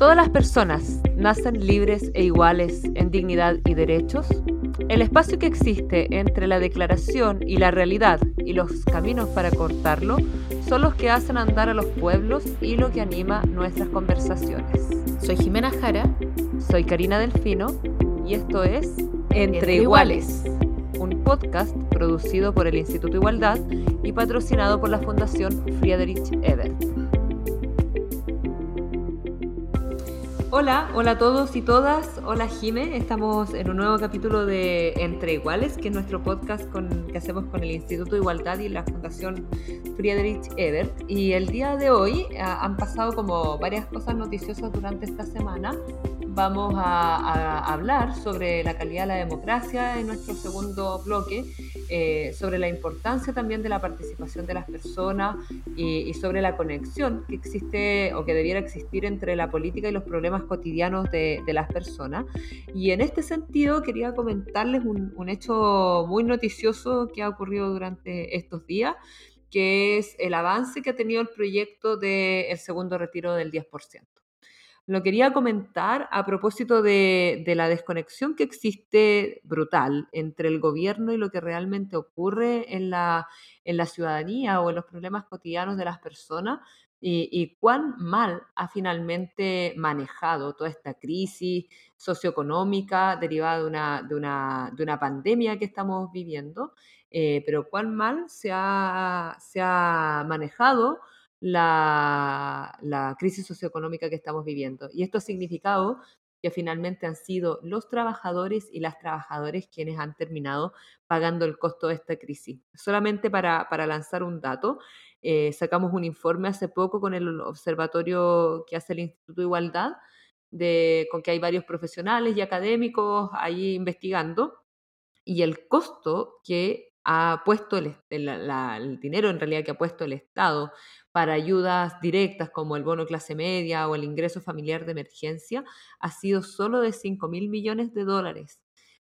Todas las personas nacen libres e iguales en dignidad y derechos. El espacio que existe entre la declaración y la realidad y los caminos para cortarlo son los que hacen andar a los pueblos y lo que anima nuestras conversaciones. Soy Jimena Jara. Soy Karina Delfino y esto es Entre, iguales, un podcast producido por el Instituto Igualdad y patrocinado por la Fundación Friedrich Ebert. Hola, hola a todos y todas. Hola Jime, estamos en un nuevo capítulo de Entre Iguales, que es nuestro podcast que hacemos con el Instituto Igualdad y la Fundación Friedrich Ebert. Y el día de hoy ah, han pasado como varias cosas noticiosas durante esta semana vamos a, hablar sobre la calidad de la democracia en nuestro segundo bloque, eh, sobre la importancia también de la participación de las personas y, sobre la conexión que existe o que debiera existir entre la política y los problemas cotidianos de, las personas. Y en este sentido quería comentarles un, un hecho muy noticioso que ha ocurrido durante estos días que es el avance que ha tenido el proyecto del segundo retiro del 10%. Lo quería comentar a propósito de, la desconexión que existe brutal entre el gobierno y lo que realmente ocurre en la, en la ciudadanía o en los problemas cotidianos de las personas y, cuán mal ha finalmente manejado toda esta crisis socioeconómica derivada de una, de una, de una pandemia que estamos viviendo, eh, pero cuán mal se ha, se ha manejado la, crisis socioeconómica que estamos viviendo. Y esto ha significado que finalmente han sido los trabajadores y las trabajadoras quienes han terminado pagando el costo de esta crisis. Solamente para, lanzar un dato, eh, sacamos un informe hace poco con el observatorio que hace el Instituto de Igualdad, de, con que hay varios profesionales y académicos ahí investigando, y el costo que ha puesto el, el dinero en realidad que ha puesto el Estado para ayudas directas como el bono clase media o el ingreso familiar de emergencia ha sido solo de 5 mil millones de dólares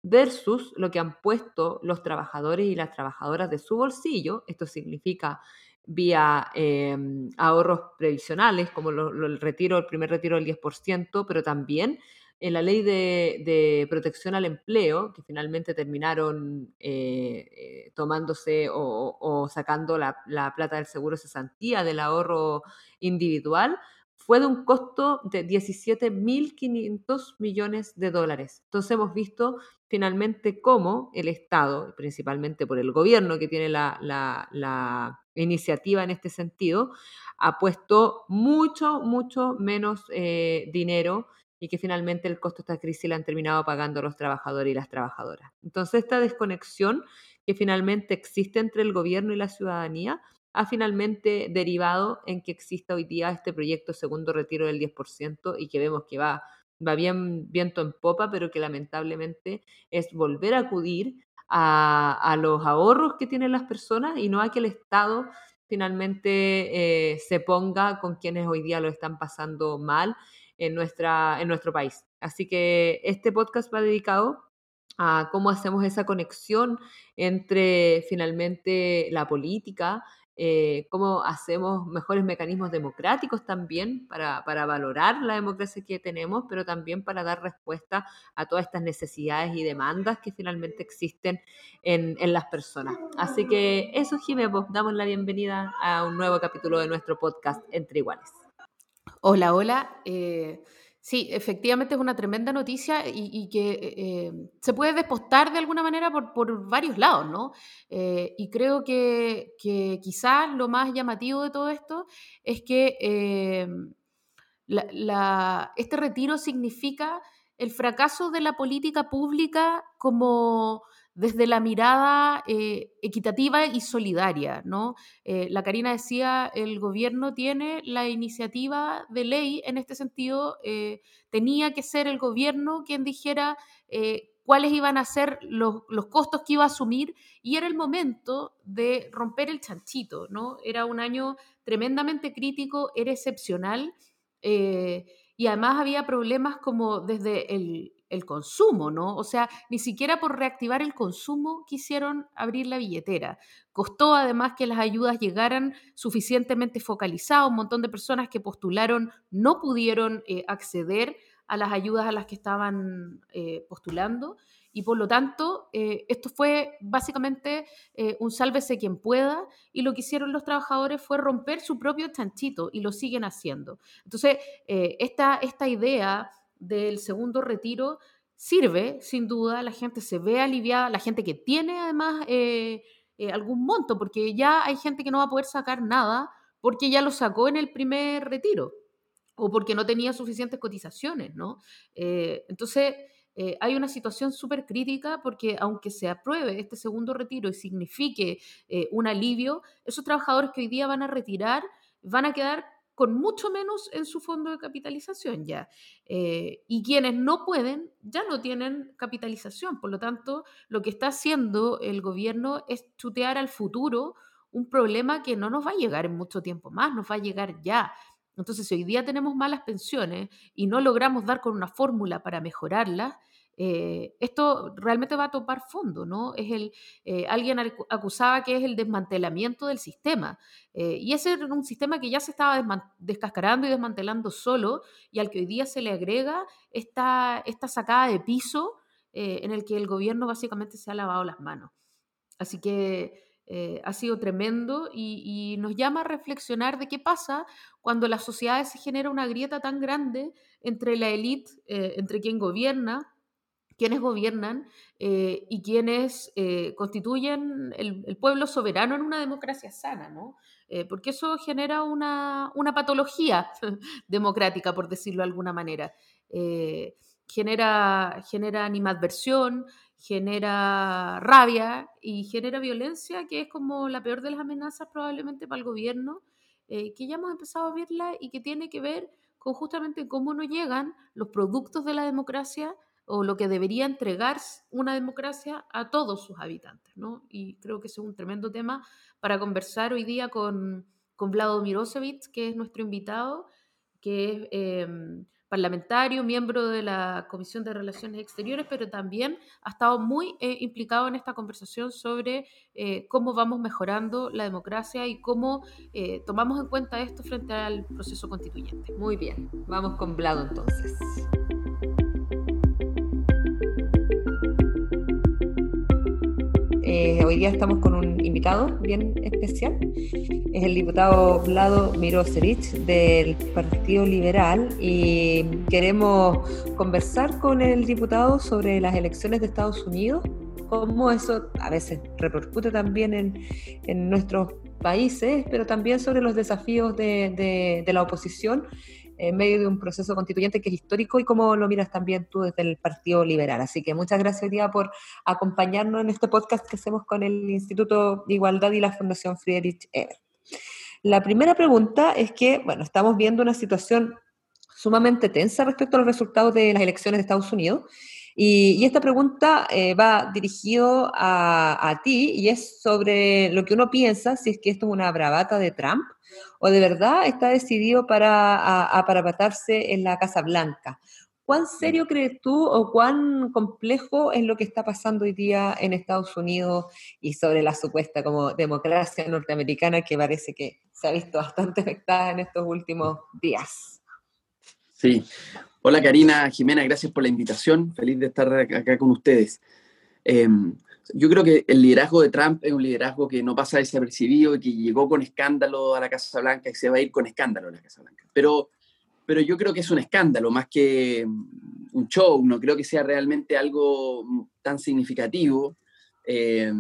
versus lo que han puesto los trabajadores y las trabajadoras de su bolsillo. Esto significa vía em, ahorros previsionales, como el retiro, el primer retiro del 10%, pero también en la ley de, protección al empleo, que finalmente terminaron eh, eh, tomándose o, sacando la, plata del seguro de cesantía del ahorro individual, fue de un costo de 17.500 millones de dólares. Entonces hemos visto finalmente cómo el Estado, principalmente por el gobierno que tiene la, iniciativa en este sentido, ha puesto mucho, mucho menos eh, dinero y que finalmente el costo de esta crisis la han terminado pagando los trabajadores y las trabajadoras. Entonces, esta desconexión que finalmente existe entre el gobierno y la ciudadanía ha finalmente derivado en que exista hoy día este proyecto segundo retiro del 10% y que vemos que va, va bien viento en popa, pero que lamentablemente es volver a acudir a, los ahorros que tienen las personas y no a que el Estado finalmente eh, se ponga con quienes hoy día lo están pasando mal en, nuestra, en nuestro país. Así que este podcast va dedicado a cómo hacemos esa conexión entre finalmente la política, eh, cómo hacemos mejores mecanismos democráticos también para, valorar la democracia que tenemos, pero también para dar respuesta a todas estas necesidades y demandas que finalmente existen en, las personas. Así que eso, Jiménez, pues, damos la bienvenida a un nuevo capítulo de nuestro podcast Entre Iguales. Hola, hola. Eh, sí, efectivamente es una tremenda noticia y, que eh, se puede despostar de alguna manera por, varios lados, ¿no? Eh, y creo que, quizás lo más llamativo de todo esto es que este retiro significa el fracaso de la política pública como desde la mirada eh, equitativa y solidaria. ¿no? Eh, la Karina decía, el gobierno tiene la iniciativa de ley, en este sentido, eh, tenía que ser el gobierno quien dijera cuáles iban a ser los, costos que iba a asumir y era el momento de romper el chanchito, ¿no? Era un año tremendamente crítico, era excepcional y además había problemas como desde el, el consumo, ¿no? O sea, ni siquiera por reactivar el consumo quisieron abrir la billetera. Costó además que las ayudas llegaran suficientemente focalizadas. Un montón de personas que postularon no pudieron eh, acceder a las ayudas a las que estaban eh, postulando. Y por lo tanto, eh, esto fue básicamente un sálvese quien pueda, y lo que hicieron los trabajadores fue romper su propio chanchito, y lo siguen haciendo. Entonces, esta, esta idea del segundo retiro sirve, sin duda, la gente se ve aliviada, la gente que tiene además eh, eh, algún monto, porque ya hay gente que no va a poder sacar nada porque ya lo sacó en el primer retiro o porque no tenía suficientes cotizaciones, ¿no? Eh, entonces, hay una situación súper crítica porque aunque se apruebe este segundo retiro y signifique un alivio, esos trabajadores que hoy día van a retirar van a quedar con mucho menos en su fondo de capitalización ya. Eh, y quienes no pueden ya no tienen capitalización. Por lo tanto, lo que está haciendo el gobierno es chutear al futuro un problema que no nos va a llegar en mucho tiempo más, nos va a llegar ya. Entonces, si hoy día tenemos malas pensiones y no logramos dar con una fórmula para mejorarlas, eh, esto realmente va a topar fondo, ¿no? Es el, eh, alguien acusaba que es el desmantelamiento del sistema. Eh, y ese era un sistema que ya se estaba descascarando y desmantelando solo, y al que hoy día se le agrega esta, esta sacada de piso en el que el gobierno básicamente se ha lavado las manos. Así que ha sido tremendo y, y, nos llama a reflexionar de qué pasa cuando la sociedad se genera una grieta tan grande entre la élite, entre quien gobierna quienes gobiernan eh, y quienes eh, constituyen el, pueblo soberano en una democracia sana, ¿no? Eh, porque eso genera una, patología democrática, por decirlo de alguna manera. genera, genera animadversión, genera rabia y genera violencia, que es como la peor de las amenazas probablemente para el gobierno, que ya hemos empezado a verla y que tiene que ver con justamente cómo no llegan los productos de la democracia o lo que debería entregar una democracia a todos sus habitantes. ¿no? Y creo que es un tremendo tema para conversar hoy día con, con Vlado Mirosevic, que es nuestro invitado, que es em, parlamentario, miembro de la Comisión de Relaciones Exteriores, pero también ha estado muy eh, implicado en esta conversación sobre eh, cómo vamos mejorando la democracia y cómo eh, tomamos en cuenta esto frente al proceso constituyente. Muy bien, vamos con Vlado entonces. Eh, hoy día estamos con un invitado bien especial. Es el diputado Vlado Mirosevic del Partido Liberal y queremos conversar con el diputado sobre las elecciones de Estados Unidos, cómo eso a veces repercute también en, en nuestros países, pero también sobre los desafíos de, de, de la oposición en medio de un proceso constituyente que es histórico y cómo lo miras también tú desde el Partido Liberal. Así que muchas gracias hoy día por acompañarnos en este podcast que hacemos con el Instituto de Igualdad y la Fundación Friedrich Ebert. La primera pregunta es que, bueno, estamos viendo una situación sumamente tensa respecto a los resultados de las elecciones de Estados Unidos. Y, esta pregunta eh, va dirigido a, a, ti y es sobre lo que uno piensa, si es que esto es una bravata de Trump o de verdad está decidido para aparapatarse en la Casa Blanca. ¿Cuán serio crees tú o cuán complejo es lo que está pasando hoy día en Estados Unidos y sobre la supuesta como democracia norteamericana que parece que se ha visto bastante afectada en estos últimos días? Sí. Hola Karina, Jimena, gracias por la invitación. Feliz de estar acá con ustedes. Em, yo creo que el liderazgo de Trump es un liderazgo que no pasa desapercibido y que llegó con escándalo a la Casa Blanca y se va a ir con escándalo a la Casa Blanca. Pero, pero yo creo que es un escándalo más que un show, no creo que sea realmente algo tan significativo. Eh,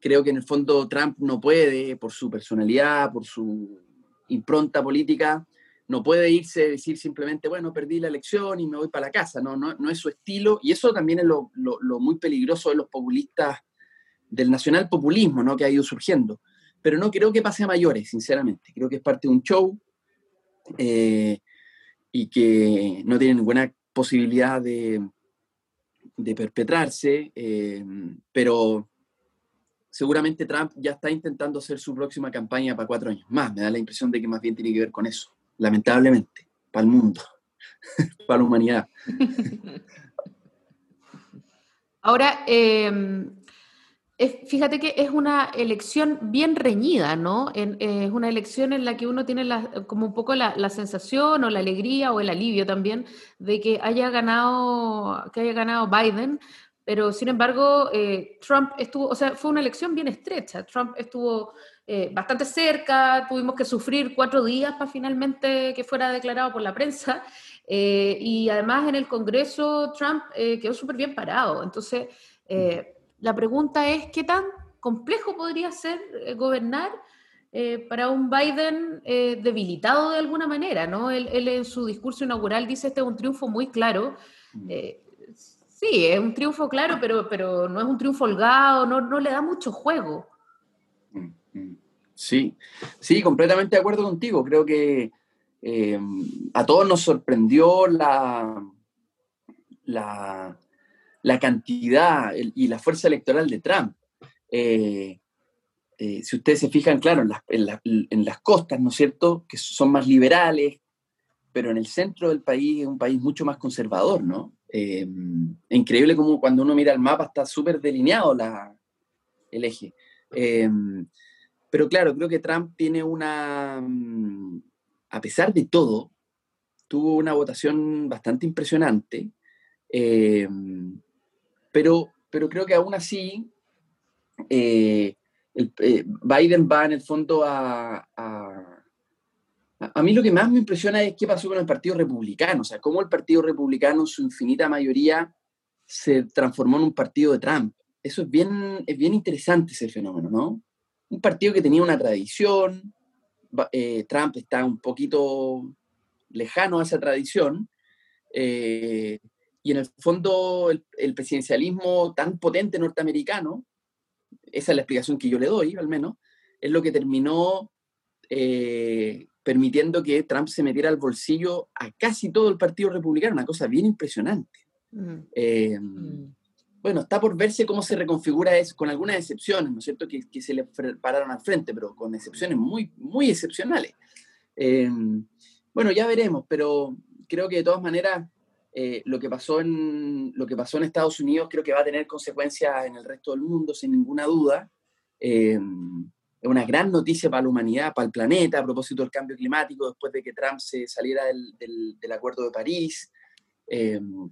creo que en el fondo Trump no puede, por su personalidad, por su impronta política, no puede irse a decir simplemente, bueno, perdí la elección y me voy para la casa, no, no, es su estilo, y eso también es lo, muy peligroso de los populistas, del nacional populismo, ¿no? que ha ido surgiendo. Pero no creo que pase a mayores, sinceramente, creo que es parte de un show eh, y que no tiene ninguna posibilidad de, de perpetrarse, eh, pero seguramente Trump ya está intentando hacer su próxima campaña para cuatro años más. Me da la impresión de que más bien tiene que ver con eso lamentablemente, para el mundo, para la humanidad. Ahora, em, fíjate que es una elección bien reñida, ¿no? es una elección en la que uno tiene como un poco la, sensación o la alegría o el alivio también de que haya ganado, que haya ganado Biden, pero sin embargo, eh, Trump estuvo, o sea, fue una elección bien estrecha. Trump estuvo eh, bastante cerca, tuvimos que sufrir cuatro días para finalmente que fuera declarado por la prensa. Eh, y además en el Congreso Trump quedó súper bien parado. Entonces, la pregunta es, ¿qué tan complejo podría ser gobernar para un Biden debilitado de alguna manera? ¿no? Él, en su discurso inaugural dice, este es un triunfo muy claro. Mm. Sí, es un triunfo, claro, pero, pero no es un triunfo holgado, no, no le da mucho juego. Sí, sí, completamente de acuerdo contigo. Creo que eh, a todos nos sorprendió la, la, cantidad y la fuerza electoral de Trump. Eh, eh, si ustedes se fijan, claro, en las, costas, ¿no es cierto?, que son más liberales, pero en el centro del país es un país mucho más conservador, ¿no? Increíble como cuando uno mira el mapa está súper delineado la, el eje. Eh, pero claro, creo que Trump tiene una, a pesar de todo, tuvo una votación bastante impresionante, eh, pero, pero creo que aún así Biden va en el fondo a a mí lo que más me impresiona es qué pasó con el Partido Republicano, o sea, cómo el Partido Republicano, su infinita mayoría, se transformó en un partido de Trump. Eso es bien, es bien interesante ese fenómeno, ¿no? Un partido que tenía una tradición, eh, Trump está un poquito lejano a esa tradición, eh, y en el fondo el, presidencialismo tan potente norteamericano, esa es la explicación que yo le doy, al menos, es lo que terminó eh, permitiendo que Trump se metiera al bolsillo a casi todo el Partido Republicano, una cosa bien impresionante. Mm. Mm. Bueno, está por verse cómo se reconfigura eso, con algunas excepciones, ¿no es cierto?, que, que se le pararon al frente, pero con excepciones muy, muy excepcionales. Eh, bueno, ya veremos, pero creo que de todas maneras eh, lo, que pasó en, lo que pasó en Estados Unidos creo que va a tener consecuencias en el resto del mundo, sin ninguna duda es una gran noticia para la humanidad, para el planeta, a propósito del cambio climático, después de que Trump se saliera del, del, Acuerdo de París. Em,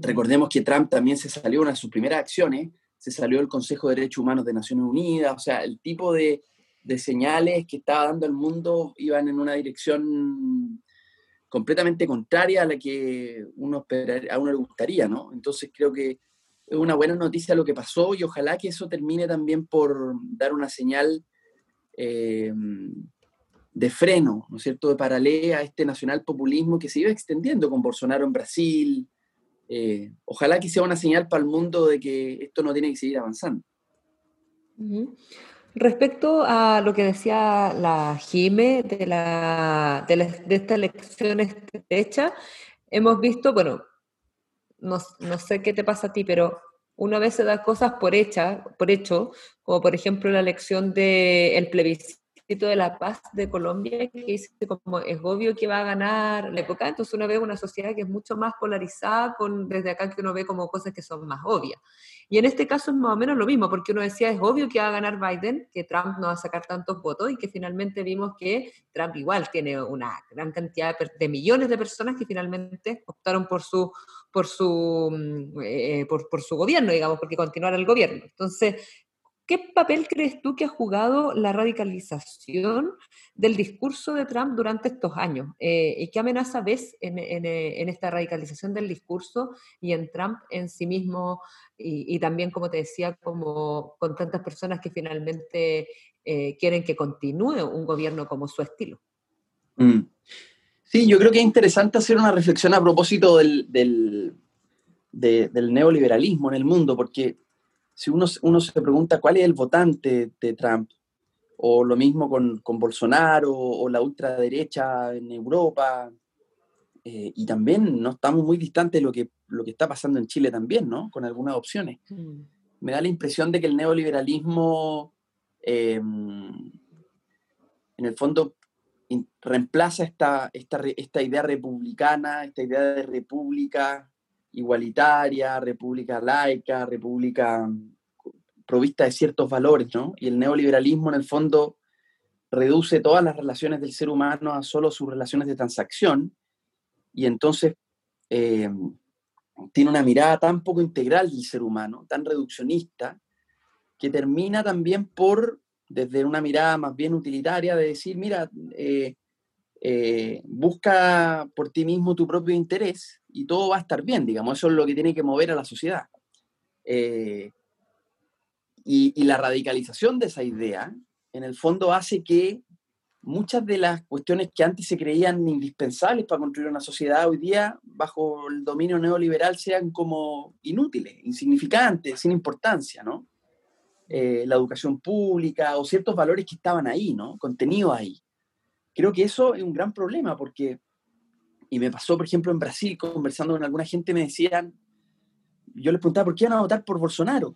recordemos que Trump también se salió, una de sus primeras acciones, se salió del Consejo de Derechos Humanos de Naciones Unidas, o sea, el tipo de, de señales que estaba dando el mundo iban en una dirección completamente contraria a la que uno a uno le gustaría, ¿no? Entonces creo que es una buena noticia lo que pasó y ojalá que eso termine también por dar una señal eh, de freno, ¿no es cierto?, de paralelo a este nacional populismo que se iba extendiendo con Bolsonaro en Brasil. Eh, ojalá que sea una señal para el mundo de que esto no tiene que seguir avanzando. Respecto a lo que decía la Jime de, la, de, de esta elección estrecha, hemos visto, bueno, no, no, sé qué te pasa a ti, pero una vez se da cosas por, hecha, por hecho, como por ejemplo la elección del plebiscito de la paz de Colombia, que dice como es obvio que va a ganar la época, entonces uno ve una sociedad que es mucho más polarizada, con, desde acá que uno ve como cosas que son más obvias. Y en este caso es más o menos lo mismo, porque uno decía, es obvio que va a ganar Biden, que Trump no va a sacar tantos votos, y que finalmente vimos que Trump igual tiene una gran cantidad de millones de personas que finalmente optaron por su por su, mm, eh, por, por, su gobierno, digamos, porque continuara el gobierno. Entonces, ¿qué papel crees tú que ha jugado la radicalización del discurso de Trump durante estos años? Eh, ¿Y qué amenaza ves en, esta radicalización del discurso y en Trump en sí mismo? Y, también, como te decía, como con tantas personas que finalmente eh, quieren que continúe un gobierno como su estilo. Mm. Sí, yo creo que es interesante hacer una reflexión a propósito del, neoliberalismo en el mundo, porque si uno, uno, se pregunta cuál es el votante de Trump, o lo mismo con, con Bolsonaro, o la ultraderecha en Europa, eh, y también no estamos muy distantes de lo que, lo que está pasando en Chile también, ¿no? Con algunas opciones. Mm. Me da la impresión de que el neoliberalismo, em, en el fondo, reemplaza esta, esta, esta idea republicana, esta idea de república, igualitaria, república laica, república mm, provista de ciertos valores, ¿no? Y el neoliberalismo en el fondo reduce todas las relaciones del ser humano a solo sus relaciones de transacción y entonces eh, tiene una mirada tan poco integral del ser humano, tan reduccionista, que termina también por, desde una mirada más bien utilitaria, de decir, mira, eh, eh, busca por ti mismo tu propio interés y todo va a estar bien, digamos, eso es lo que tiene que mover a la sociedad. Eh, y, la radicalización de esa idea, en el fondo, hace que muchas de las cuestiones que antes se creían indispensables para construir una sociedad hoy día, bajo el dominio neoliberal, sean como inútiles, insignificantes, sin importancia, ¿no? Eh, la educación pública o ciertos valores que estaban ahí, ¿no? Contenidos ahí. Creo que eso es un gran problema porque, y me pasó, por ejemplo, en Brasil, conversando con alguna gente, me decían, yo les preguntaba, ¿por qué van a votar por Bolsonaro?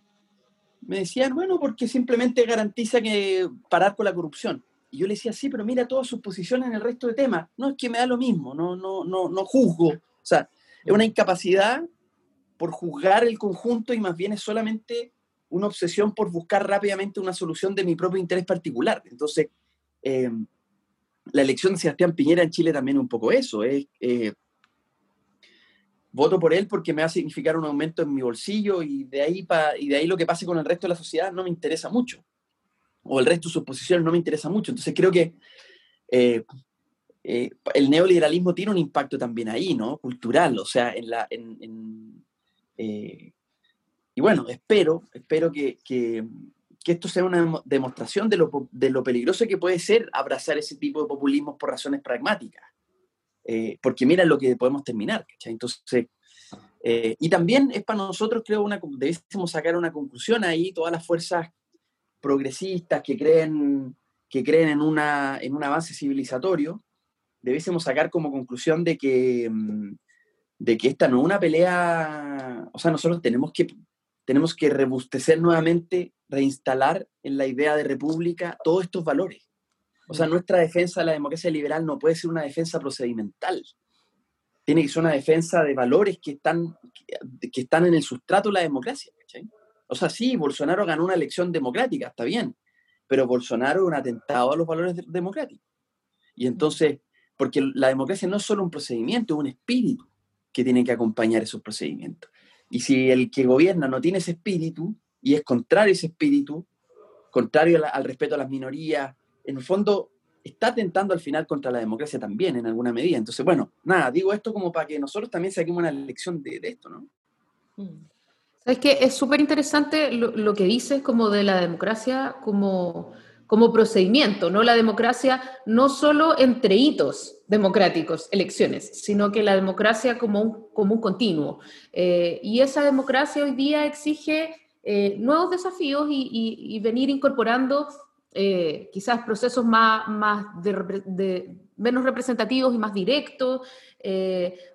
Me decían, bueno, porque simplemente garantiza que parar con la corrupción. Y yo le decía, sí, pero mira todas sus posiciones en el resto de temas. No, es que me da lo mismo, no, no, no, no juzgo. O sea, es una incapacidad por juzgar el conjunto y más bien es solamente una obsesión por buscar rápidamente una solución de mi propio interés particular. Entonces, eh, la elección de Sebastián Piñera en Chile también es un poco eso. Es, eh, voto por él porque me va a significar un aumento en mi bolsillo y de, ahí pa, y de ahí lo que pase con el resto de la sociedad no me interesa mucho. O el resto de sus posiciones no me interesa mucho. Entonces creo que eh, eh, el neoliberalismo tiene un impacto también ahí, ¿no? Cultural, o sea, en la... En, y bueno, espero, espero que, que esto sea una demostración de lo, de lo, peligroso que puede ser abrazar ese tipo de populismo por razones pragmáticas. Eh, porque mira lo que podemos terminar, ¿cachai? Entonces, eh, y también es para nosotros, creo, una, debemos sacar una conclusión ahí, todas las fuerzas progresistas que creen, que creen en, una, en un avance civilizatorio, debiésemos sacar como conclusión de que, mm, de que esta no es una pelea, o sea, nosotros tenemos que tenemos que rebustecer nuevamente, reinstalar en la idea de república todos estos valores. O sea, nuestra defensa de la democracia liberal no puede ser una defensa procedimental. Tiene que ser una defensa de valores que están, que están en el sustrato de la democracia. O sea, sí, Bolsonaro ganó una elección democrática, está bien, pero Bolsonaro es un atentado a los valores democráticos. Y entonces, porque la democracia no es solo un procedimiento, es un espíritu que tiene que acompañar esos procedimientos. Y si el que gobierna no tiene ese espíritu y es contrario a ese espíritu, contrario al, respeto a las minorías, en el fondo está atentando al final contra la democracia también en alguna medida. Entonces, bueno, nada, digo esto como para que nosotros también saquemos una lección de, esto, ¿no? Mm. Sabes que es súper interesante lo, lo, que dices como de la democracia como como procedimiento, ¿no? La democracia no solo entre hitos democráticos, elecciones, sino que la democracia como un, como un continuo. Eh, y esa democracia hoy día exige eh, nuevos desafíos y, venir incorporando eh, quizás procesos más, más de, menos representativos y más directos,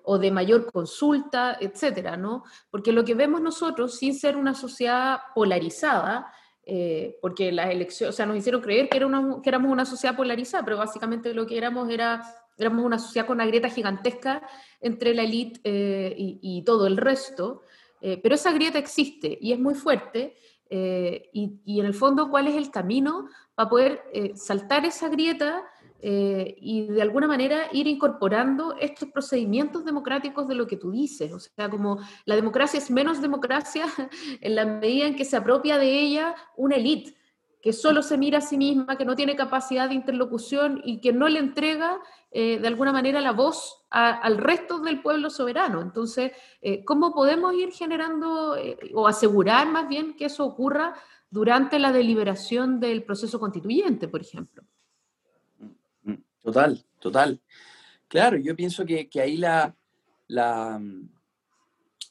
o de mayor consulta, etcétera, ¿no? Porque lo que vemos nosotros, sin ser una sociedad polarizada, eh, porque las elecciones, o sea, nos hicieron creer que, era una, que éramos una sociedad polarizada, pero básicamente lo que éramos era, éramos una sociedad con una grieta gigantesca entre la élite eh, y, todo el resto, eh, pero esa grieta existe y es muy fuerte, y, y, en el fondo, ¿cuál es el camino para poder saltar esa grieta? Eh, y de alguna manera ir incorporando estos procedimientos democráticos de lo que tú dices. O sea, como la democracia es menos democracia en la medida en que se apropia de ella una élite que solo se mira a sí misma, que no tiene capacidad de interlocución y que no le entrega eh, de alguna manera la voz al resto del pueblo soberano. Entonces, eh, ¿cómo podemos ir generando o asegurar más bien que eso ocurra durante la deliberación del proceso constituyente, por ejemplo? Total, total. Claro, yo pienso que, ahí la, la,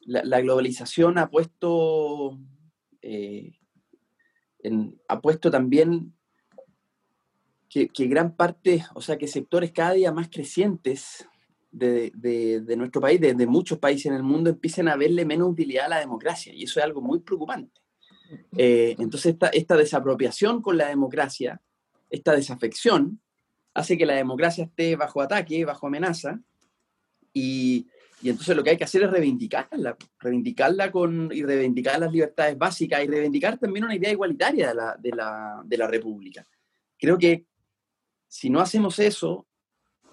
la, globalización ha puesto, eh, ha puesto también que, gran parte, o sea, que sectores cada día más crecientes de, nuestro país, de, muchos países en el mundo, empiecen a verle menos utilidad a la democracia. Y eso es algo muy preocupante. Eh, entonces, esta, esta desapropiación con la democracia, esta desafección, hace que la democracia esté bajo ataque, bajo amenaza, y, Y entonces lo que hay que hacer es reivindicarla, reivindicarla con, y reivindicar las libertades básicas y reivindicar también una idea igualitaria de la, de la, de la República. Creo que si no hacemos eso,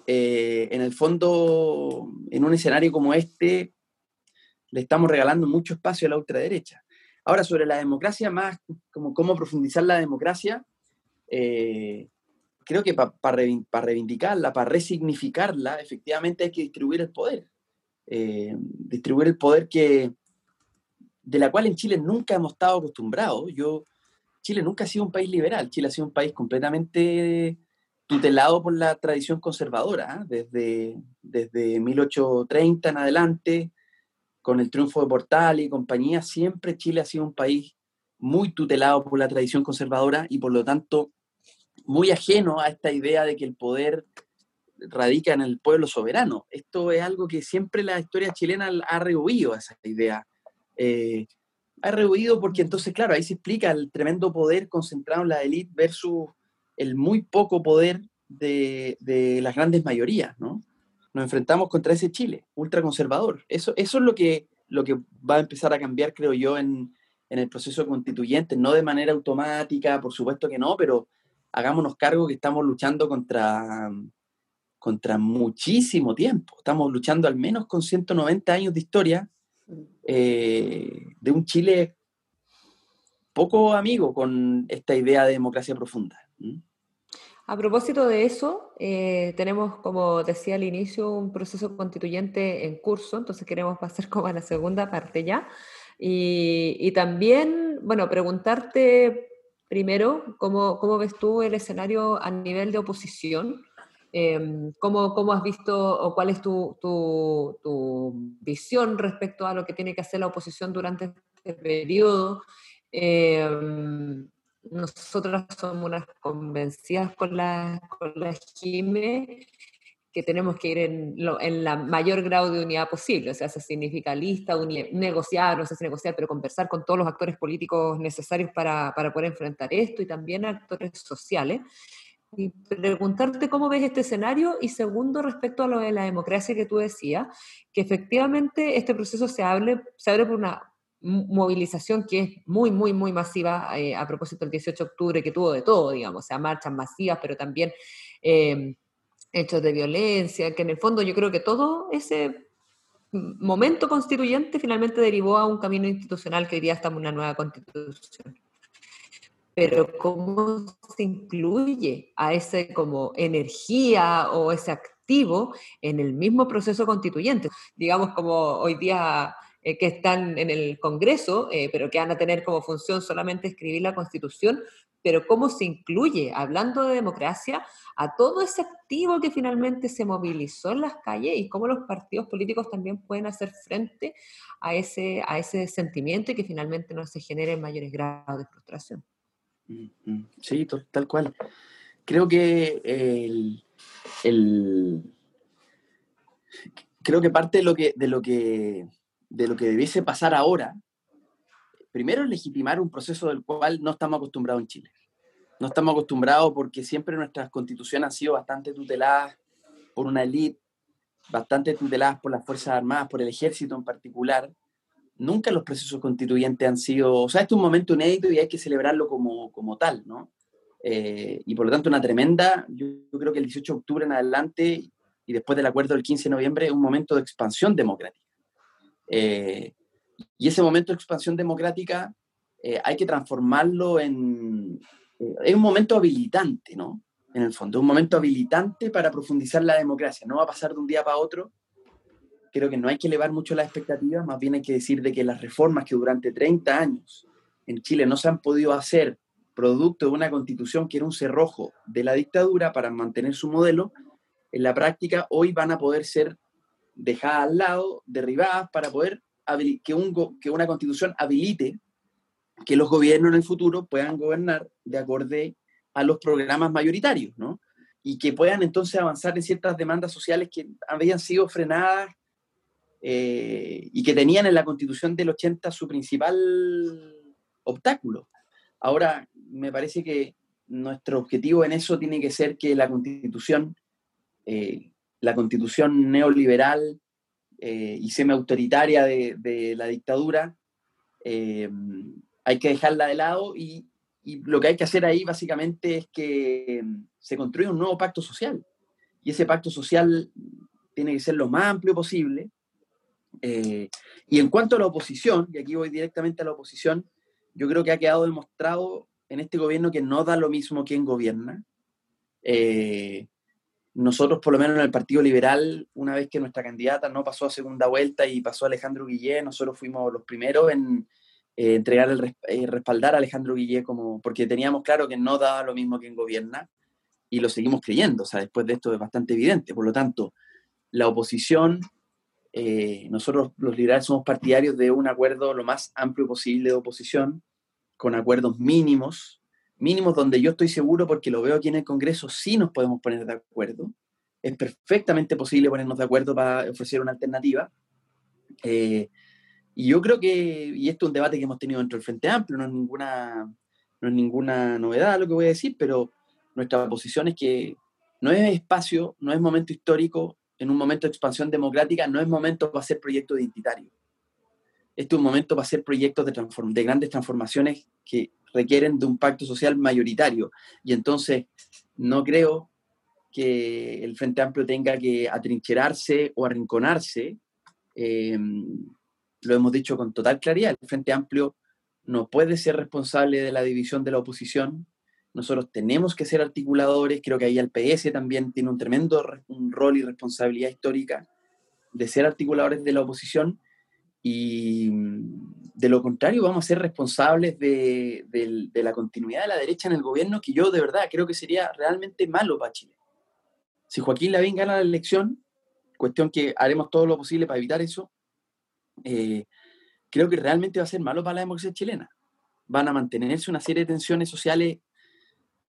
eh, en el fondo, en un escenario como este, le estamos regalando mucho espacio a la ultraderecha. Ahora, sobre la democracia, más como cómo profundizar la democracia, eh, creo que para reivindicarla, para resignificarla, efectivamente hay que distribuir el poder. Eh, distribuir el poder que, de la cual en Chile nunca hemos estado acostumbrados. Yo, Chile nunca ha sido un país liberal, Chile ha sido un país completamente tutelado por la tradición conservadora, ¿ah? desde, desde 1830 en adelante, con el triunfo de Portal y compañía, siempre Chile ha sido un país muy tutelado por la tradición conservadora y por lo tanto muy ajeno a esta idea de que el poder radica en el pueblo soberano. Esto es algo que siempre la historia chilena ha rehuido, esa idea. Eh, ha rehuido porque entonces, claro, ahí se explica el tremendo poder concentrado en la élite versus el muy poco poder de, las grandes mayorías, ¿no? Nos enfrentamos contra ese Chile, ultraconservador. Eso, eso es lo que, lo que va a empezar a cambiar, creo yo, en, en el proceso constituyente, no de manera automática, por supuesto que no, pero hagámonos cargo que estamos luchando contra, contra muchísimo tiempo. Estamos luchando al menos con 190 años de historia eh, de un Chile poco amigo con esta idea de democracia profunda. A propósito de eso, eh, tenemos, como decía al inicio, un proceso constituyente en curso, entonces queremos pasar como a la segunda parte ya. Y, y también, bueno, preguntarte primero, ¿cómo, ¿cómo, ves tú el escenario a nivel de oposición? Eh, ¿cómo, ¿cómo, has visto o cuál es tu, tu, visión respecto a lo que tiene que hacer la oposición durante este periodo? Eh, nosotras somos unas convencidas con la, con la GIME que tenemos que ir en, lo, en la mayor grado de unidad posible, o sea, eso significa lista, negociar, no sé si negociar, pero conversar con todos los actores políticos necesarios para, para poder enfrentar esto y también actores sociales. Y preguntarte cómo ves este escenario y segundo, respecto a lo de la democracia que tú decías, que efectivamente este proceso se, hable, se abre por una movilización que es muy, muy, muy masiva eh, a propósito del 18 de octubre, que tuvo de todo, digamos, o sea, marchas masivas, pero también... Eh, hechos de violencia, que en el fondo yo creo que todo ese momento constituyente finalmente derivó a un camino institucional que hoy día estamos en una nueva constitución. Pero cómo se incluye a ese como energía o ese activo en el mismo proceso constituyente. Digamos como hoy día eh, que están en el Congreso, eh, pero que van a tener como función solamente escribir la constitución, pero cómo se incluye, hablando de democracia, a todo ese activo que finalmente se movilizó en las calles y cómo los partidos políticos también pueden hacer frente a ese, a ese sentimiento y que finalmente no se genere mayores grados de frustración. Sí, tal cual. Creo que el, creo que parte de lo que, de lo que, de lo que debiese pasar ahora primero legitimar un proceso del cual no estamos acostumbrados en Chile. No estamos acostumbrados porque siempre nuestras constituciones han sido bastante tuteladas por una élite, bastante tuteladas por las Fuerzas Armadas, por el ejército en particular. Nunca los procesos constituyentes han sido, o sea, este es un momento inédito y hay que celebrarlo como, como tal, ¿no? Eh, y por lo tanto una tremenda, yo, creo que el 18 de octubre en adelante y después del acuerdo del 15 de noviembre es un momento de expansión democrática. Eh, y ese momento de expansión democrática eh, hay que transformarlo en... Es un momento habilitante, ¿no? En el fondo, un momento habilitante para profundizar la democracia. No va a pasar de un día para otro. Creo que no hay que elevar mucho las expectativas, más bien hay que decir de que las reformas que durante 30 años en Chile no se han podido hacer producto de una constitución que era un cerrojo de la dictadura para mantener su modelo, en la práctica hoy van a poder ser dejadas al lado, derribadas, para poder que, que una constitución habilite que los gobiernos en el futuro puedan gobernar de acuerdo a los programas mayoritarios, ¿no? Y que puedan entonces avanzar en ciertas demandas sociales que habían sido frenadas eh, y que tenían en la constitución del 80 su principal obstáculo. Ahora, me parece que nuestro objetivo en eso tiene que ser que la constitución, eh, la constitución neoliberal, eh, y semi-autoritaria de, la dictadura, hay que dejarla de lado y, lo que hay que hacer ahí básicamente es que se construya un nuevo pacto social. Y ese pacto social tiene que ser lo más amplio posible. Eh, y en cuanto a la oposición, y aquí voy directamente a la oposición, yo creo que ha quedado demostrado en este gobierno que no da lo mismo quien gobierna. Eh, nosotros, por lo menos en el Partido Liberal, una vez que nuestra candidata no pasó a segunda vuelta y pasó Alejandro Guillé, nosotros fuimos los primeros en eh, entregar el eh, respaldar a Alejandro Guillé como, porque teníamos claro que no daba lo mismo quien gobierna y lo seguimos creyendo, o sea, después de esto es bastante evidente. Por lo tanto, la oposición, nosotros los liberales somos partidarios de un acuerdo lo más amplio posible de oposición, con acuerdos mínimos, mínimos donde yo estoy seguro, porque lo veo aquí en el Congreso, sí nos podemos poner de acuerdo. Es perfectamente posible ponernos de acuerdo para ofrecer una alternativa. Eh, y yo creo que, y esto es un debate que hemos tenido dentro del Frente Amplio, no es ninguna, no es ninguna novedad lo que voy a decir, pero nuestra posición es que no es espacio, no es momento histórico, en un momento de expansión democrática, no es momento para hacer proyecto identitario este es un momento para hacer proyectos de, de grandes transformaciones que requieren de un pacto social mayoritario. Y entonces no creo que el Frente Amplio tenga que atrincherarse o arrinconarse. Em, lo hemos dicho con total claridad, el Frente Amplio no puede ser responsable de la división de la oposición. Nosotros tenemos que ser articuladores, creo que ahí el PS también tiene un tremendo un rol y responsabilidad histórica de ser articuladores de la oposición y mm, de lo contrario vamos a ser responsables de, la continuidad de la derecha en el gobierno, que yo de verdad creo que sería realmente malo para Chile. Si Joaquín Lavín gana la elección, cuestión que haremos todo lo posible para evitar eso, eh, creo que realmente va a ser malo para la democracia chilena. Van a mantenerse una serie de tensiones sociales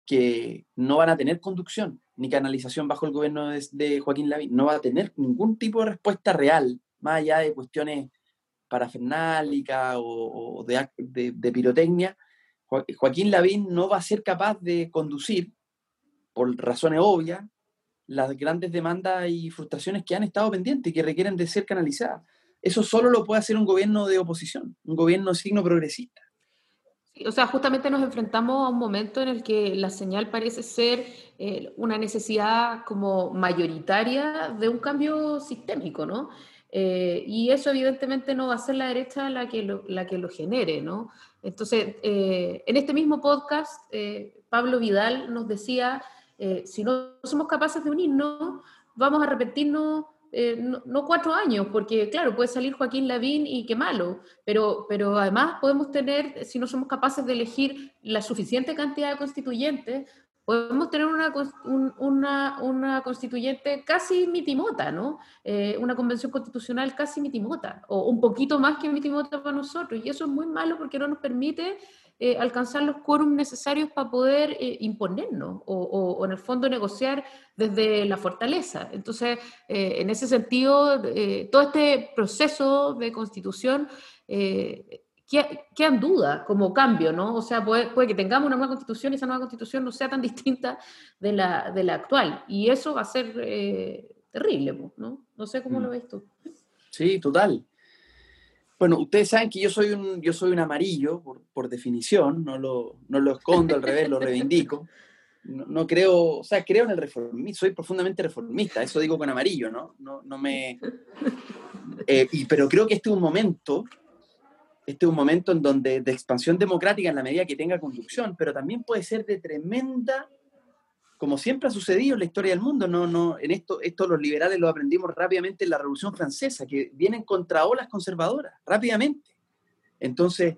que no van a tener conducción ni canalización bajo el gobierno de, Joaquín Lavín. No va a tener ningún tipo de respuesta real, más allá de cuestiones parafernálica o, de, pirotecnia, Joaquín Lavín no va a ser capaz de conducir, por razones obvias, las grandes demandas y frustraciones que han estado pendientes y que requieren de ser canalizadas. Eso solo lo puede hacer un gobierno de oposición, un gobierno signo progresista. O sea, justamente nos enfrentamos a un momento en el que la señal parece ser eh, una necesidad como mayoritaria de un cambio sistémico, ¿no? Eh, y eso evidentemente no va a ser la derecha la que lo, la que lo genere, ¿no? Entonces, eh, en este mismo podcast, eh, Pablo Vidal nos decía, si no somos capaces de unirnos, vamos a repetirnos no, cuatro años, porque claro, puede salir Joaquín Lavín y qué malo, pero, pero además podemos tener, si no somos capaces de elegir la suficiente cantidad de constituyentes, podemos tener una, una, una constituyente casi mitimota, ¿no? Eh, una convención constitucional casi mitimota, o un poquito más que mitimota para nosotros, y eso es muy malo porque no nos permite eh, alcanzar los quórums necesarios para poder eh, imponernos o, o, en el fondo negociar desde la fortaleza. Entonces, en ese sentido, todo este proceso de constitución queda en duda como cambio, ¿no? O sea, puede, puede, que tengamos una nueva constitución y esa nueva constitución no sea tan distinta de la, de la actual. Y eso va a ser eh, terrible, ¿no? No sé cómo lo mm. ves tú. Sí, total. Bueno, ustedes saben que yo soy un, yo soy un amarillo, por, por definición, no lo, no lo escondo, al revés, lo reivindico. No, no, creo, o sea, creo en el reformismo, soy profundamente reformista, eso digo con amarillo, ¿no? No, no me... Eh, y, pero creo que este es un momento este es un momento en donde de expansión democrática en la medida que tenga conducción, pero también puede ser de tremenda, como siempre ha sucedido en la historia del mundo, no, no, en esto, esto los liberales lo aprendimos rápidamente en la Revolución Francesa, que vienen contra olas conservadoras, rápidamente. Entonces,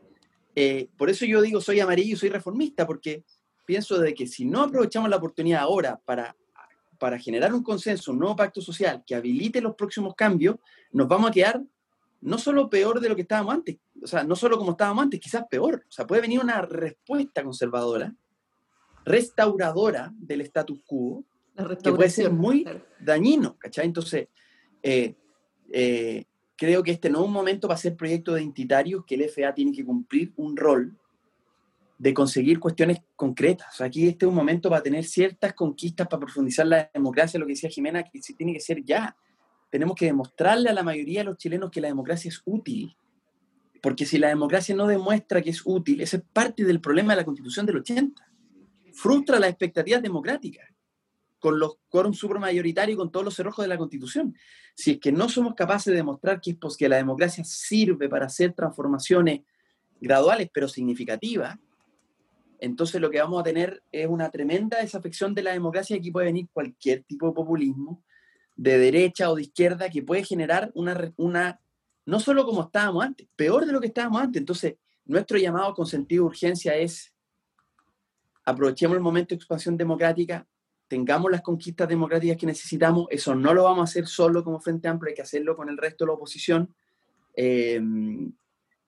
eh, por eso yo digo soy amarillo y soy reformista, porque pienso de que si no aprovechamos la oportunidad ahora para, para generar un consenso, un nuevo pacto social que habilite los próximos cambios, nos vamos a quedar no solo peor de lo que estábamos antes, o sea, no solo como estábamos antes, quizás peor. O sea, puede venir una respuesta conservadora, restauradora del status quo, que puede ser muy dañino, ¿cachai? Entonces, eh, eh, creo que este no es un momento para hacer proyectos identitarios, que el FA tiene que cumplir un rol de conseguir cuestiones concretas. O sea, aquí este es un momento para tener ciertas conquistas, para profundizar la democracia, lo que decía Jimena, que tiene que ser ya tenemos que demostrarle a la mayoría de los chilenos que la democracia es útil. Porque si la democracia no demuestra que es útil, ese es parte del problema de la constitución del 80. Frustra las expectativas democráticas con los quórum supramayoritarios y con todos los cerrojos de la constitución. Si es que no somos capaces de demostrar que, pues, que la democracia sirve para hacer transformaciones graduales pero significativas, entonces lo que vamos a tener es una tremenda desafección de la democracia y aquí puede venir cualquier tipo de populismo de derecha o de izquierda que puede generar una, una no solo como estábamos antes, peor de lo que estábamos antes. Entonces, nuestro llamado con sentido de urgencia es aprovechemos el momento de expansión democrática, tengamos las conquistas democráticas que necesitamos, eso no lo vamos a hacer solo como Frente Amplio, hay que hacerlo con el resto de la oposición. Em,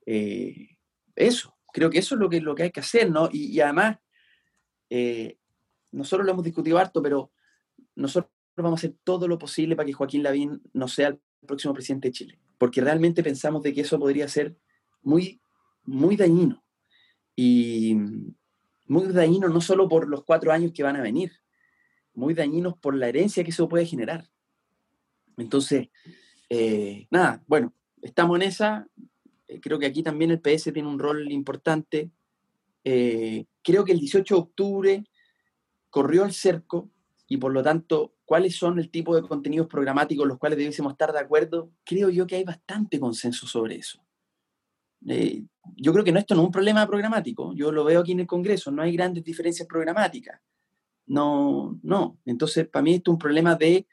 eh, eso, creo que eso es lo que, lo que hay que hacer, ¿no? Y, además, eh, nosotros lo hemos discutido harto, pero nosotros vamos a hacer todo lo posible para que Joaquín Lavín no sea el próximo presidente de Chile, porque realmente pensamos de que eso podría ser muy, muy dañino. Y muy dañino no solo por los cuatro años que van a venir, muy dañinos por la herencia que eso puede generar. Entonces, eh, nada, bueno, estamos en esa. Eh, creo que aquí también el PS tiene un rol importante. Eh, creo que el 18 de octubre corrió el cerco y por lo tanto, ¿cuáles son el tipo de contenidos programáticos los cuales debiésemos estar de acuerdo? Creo yo que hay bastante consenso sobre eso. Yo creo que no, esto no es un problema programático, yo lo veo aquí en el Congreso, no hay grandes diferencias programáticas. No, no. Entonces, para mí esto es un problema de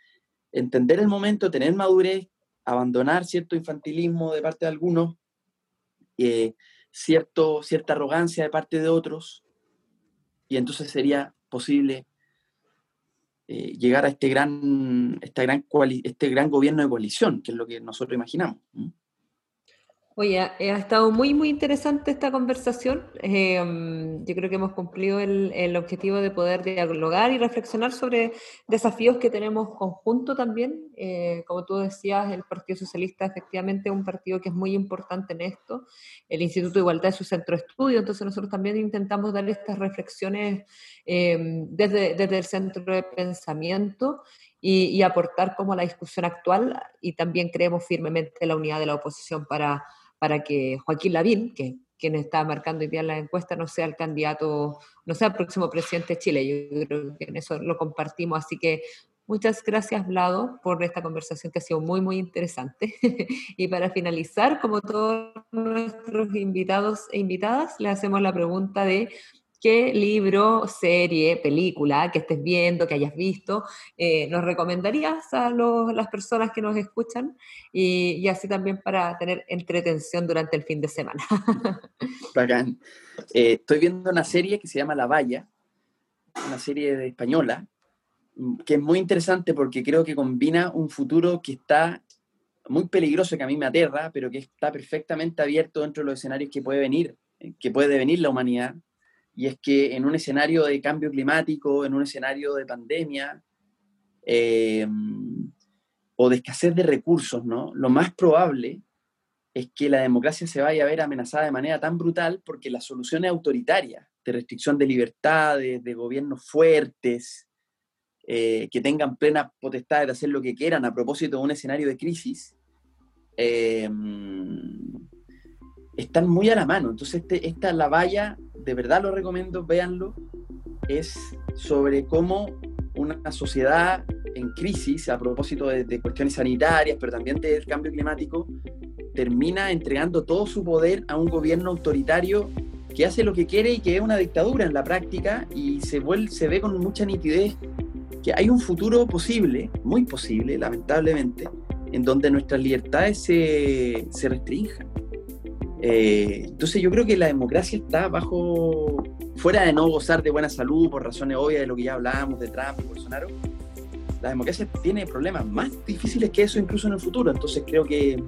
entender el momento, tener madurez, abandonar cierto infantilismo de parte de algunos, eh, cierto, cierta arrogancia de parte de otros, y entonces sería posible eh, llegar a este gran, esta gran este gran gobierno de coalición, que es lo que nosotros imaginamos. Oye, ha estado muy, muy interesante esta conversación. Em, yo creo que hemos cumplido el, objetivo de poder dialogar y reflexionar sobre desafíos que tenemos conjunto también. Eh, como tú decías, el Partido Socialista efectivamente es un partido que es muy importante en esto. El Instituto de Igualdad es su centro de estudio, entonces nosotros también intentamos dar estas reflexiones em, desde, desde el centro de pensamiento y, aportar como la discusión actual y también creemos firmemente en la unidad de la oposición para para que Joaquín Lavín, que quien está marcando hoy día la encuesta, no sea el candidato, no sea el próximo presidente de Chile. Yo creo que en eso lo compartimos. Así que muchas gracias, Vlado, por esta conversación que ha sido muy, muy interesante. y para finalizar, como todos nuestros invitados e invitadas, le hacemos la pregunta de ¿Qué libro, serie, película que estés viendo, que hayas visto, eh, nos recomendarías a las personas que nos escuchan? Y, así también para tener entretención durante el fin de semana. Bacán. Eh, estoy viendo una serie que se llama La Valla, una serie de española, mm, que es muy interesante porque creo que combina un futuro que está muy peligroso, que a mí me aterra, pero que está perfectamente abierto dentro de los escenarios que puede venir, eh, que puede venir la humanidad y es que en un escenario de cambio climático, en un escenario de pandemia eh, o de escasez de recursos, ¿no? lo más probable es que la democracia se vaya a ver amenazada de manera tan brutal porque las soluciones autoritarias de restricción de libertades, de gobiernos fuertes, eh, que tengan plena potestad de hacer lo que quieran a propósito de un escenario de crisis, eh, están muy a la mano. Entonces, este, esta la valla de verdad lo recomiendo, véanlo, es sobre cómo una sociedad en crisis, a propósito de, cuestiones sanitarias, pero también del cambio climático, termina entregando todo su poder a un gobierno autoritario que hace lo que quiere y que es una dictadura en la práctica y se, ve con mucha nitidez que hay un futuro posible, muy posible, lamentablemente, en donde nuestras libertades se, se restrinjan. Eh, entonces yo creo que la democracia está bajo, fuera de no gozar de buena salud por razones obvias de lo que ya hablábamos de Trump y Bolsonaro, la democracia tiene problemas más difíciles que eso incluso en el futuro. Entonces creo que,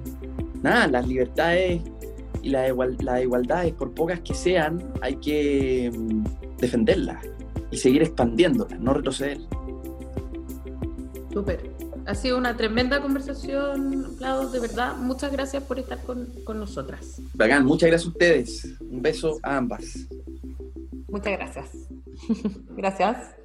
nada, las libertades y las igualdades, por pocas que sean, hay que mm, defenderlas y seguir expandiéndolas, no retroceder. Súper. Ha sido una tremenda conversación, Vlado, de verdad. Muchas gracias por estar con, con nosotras. Bacán, muchas gracias a ustedes. Un beso a ambas. Muchas gracias. gracias.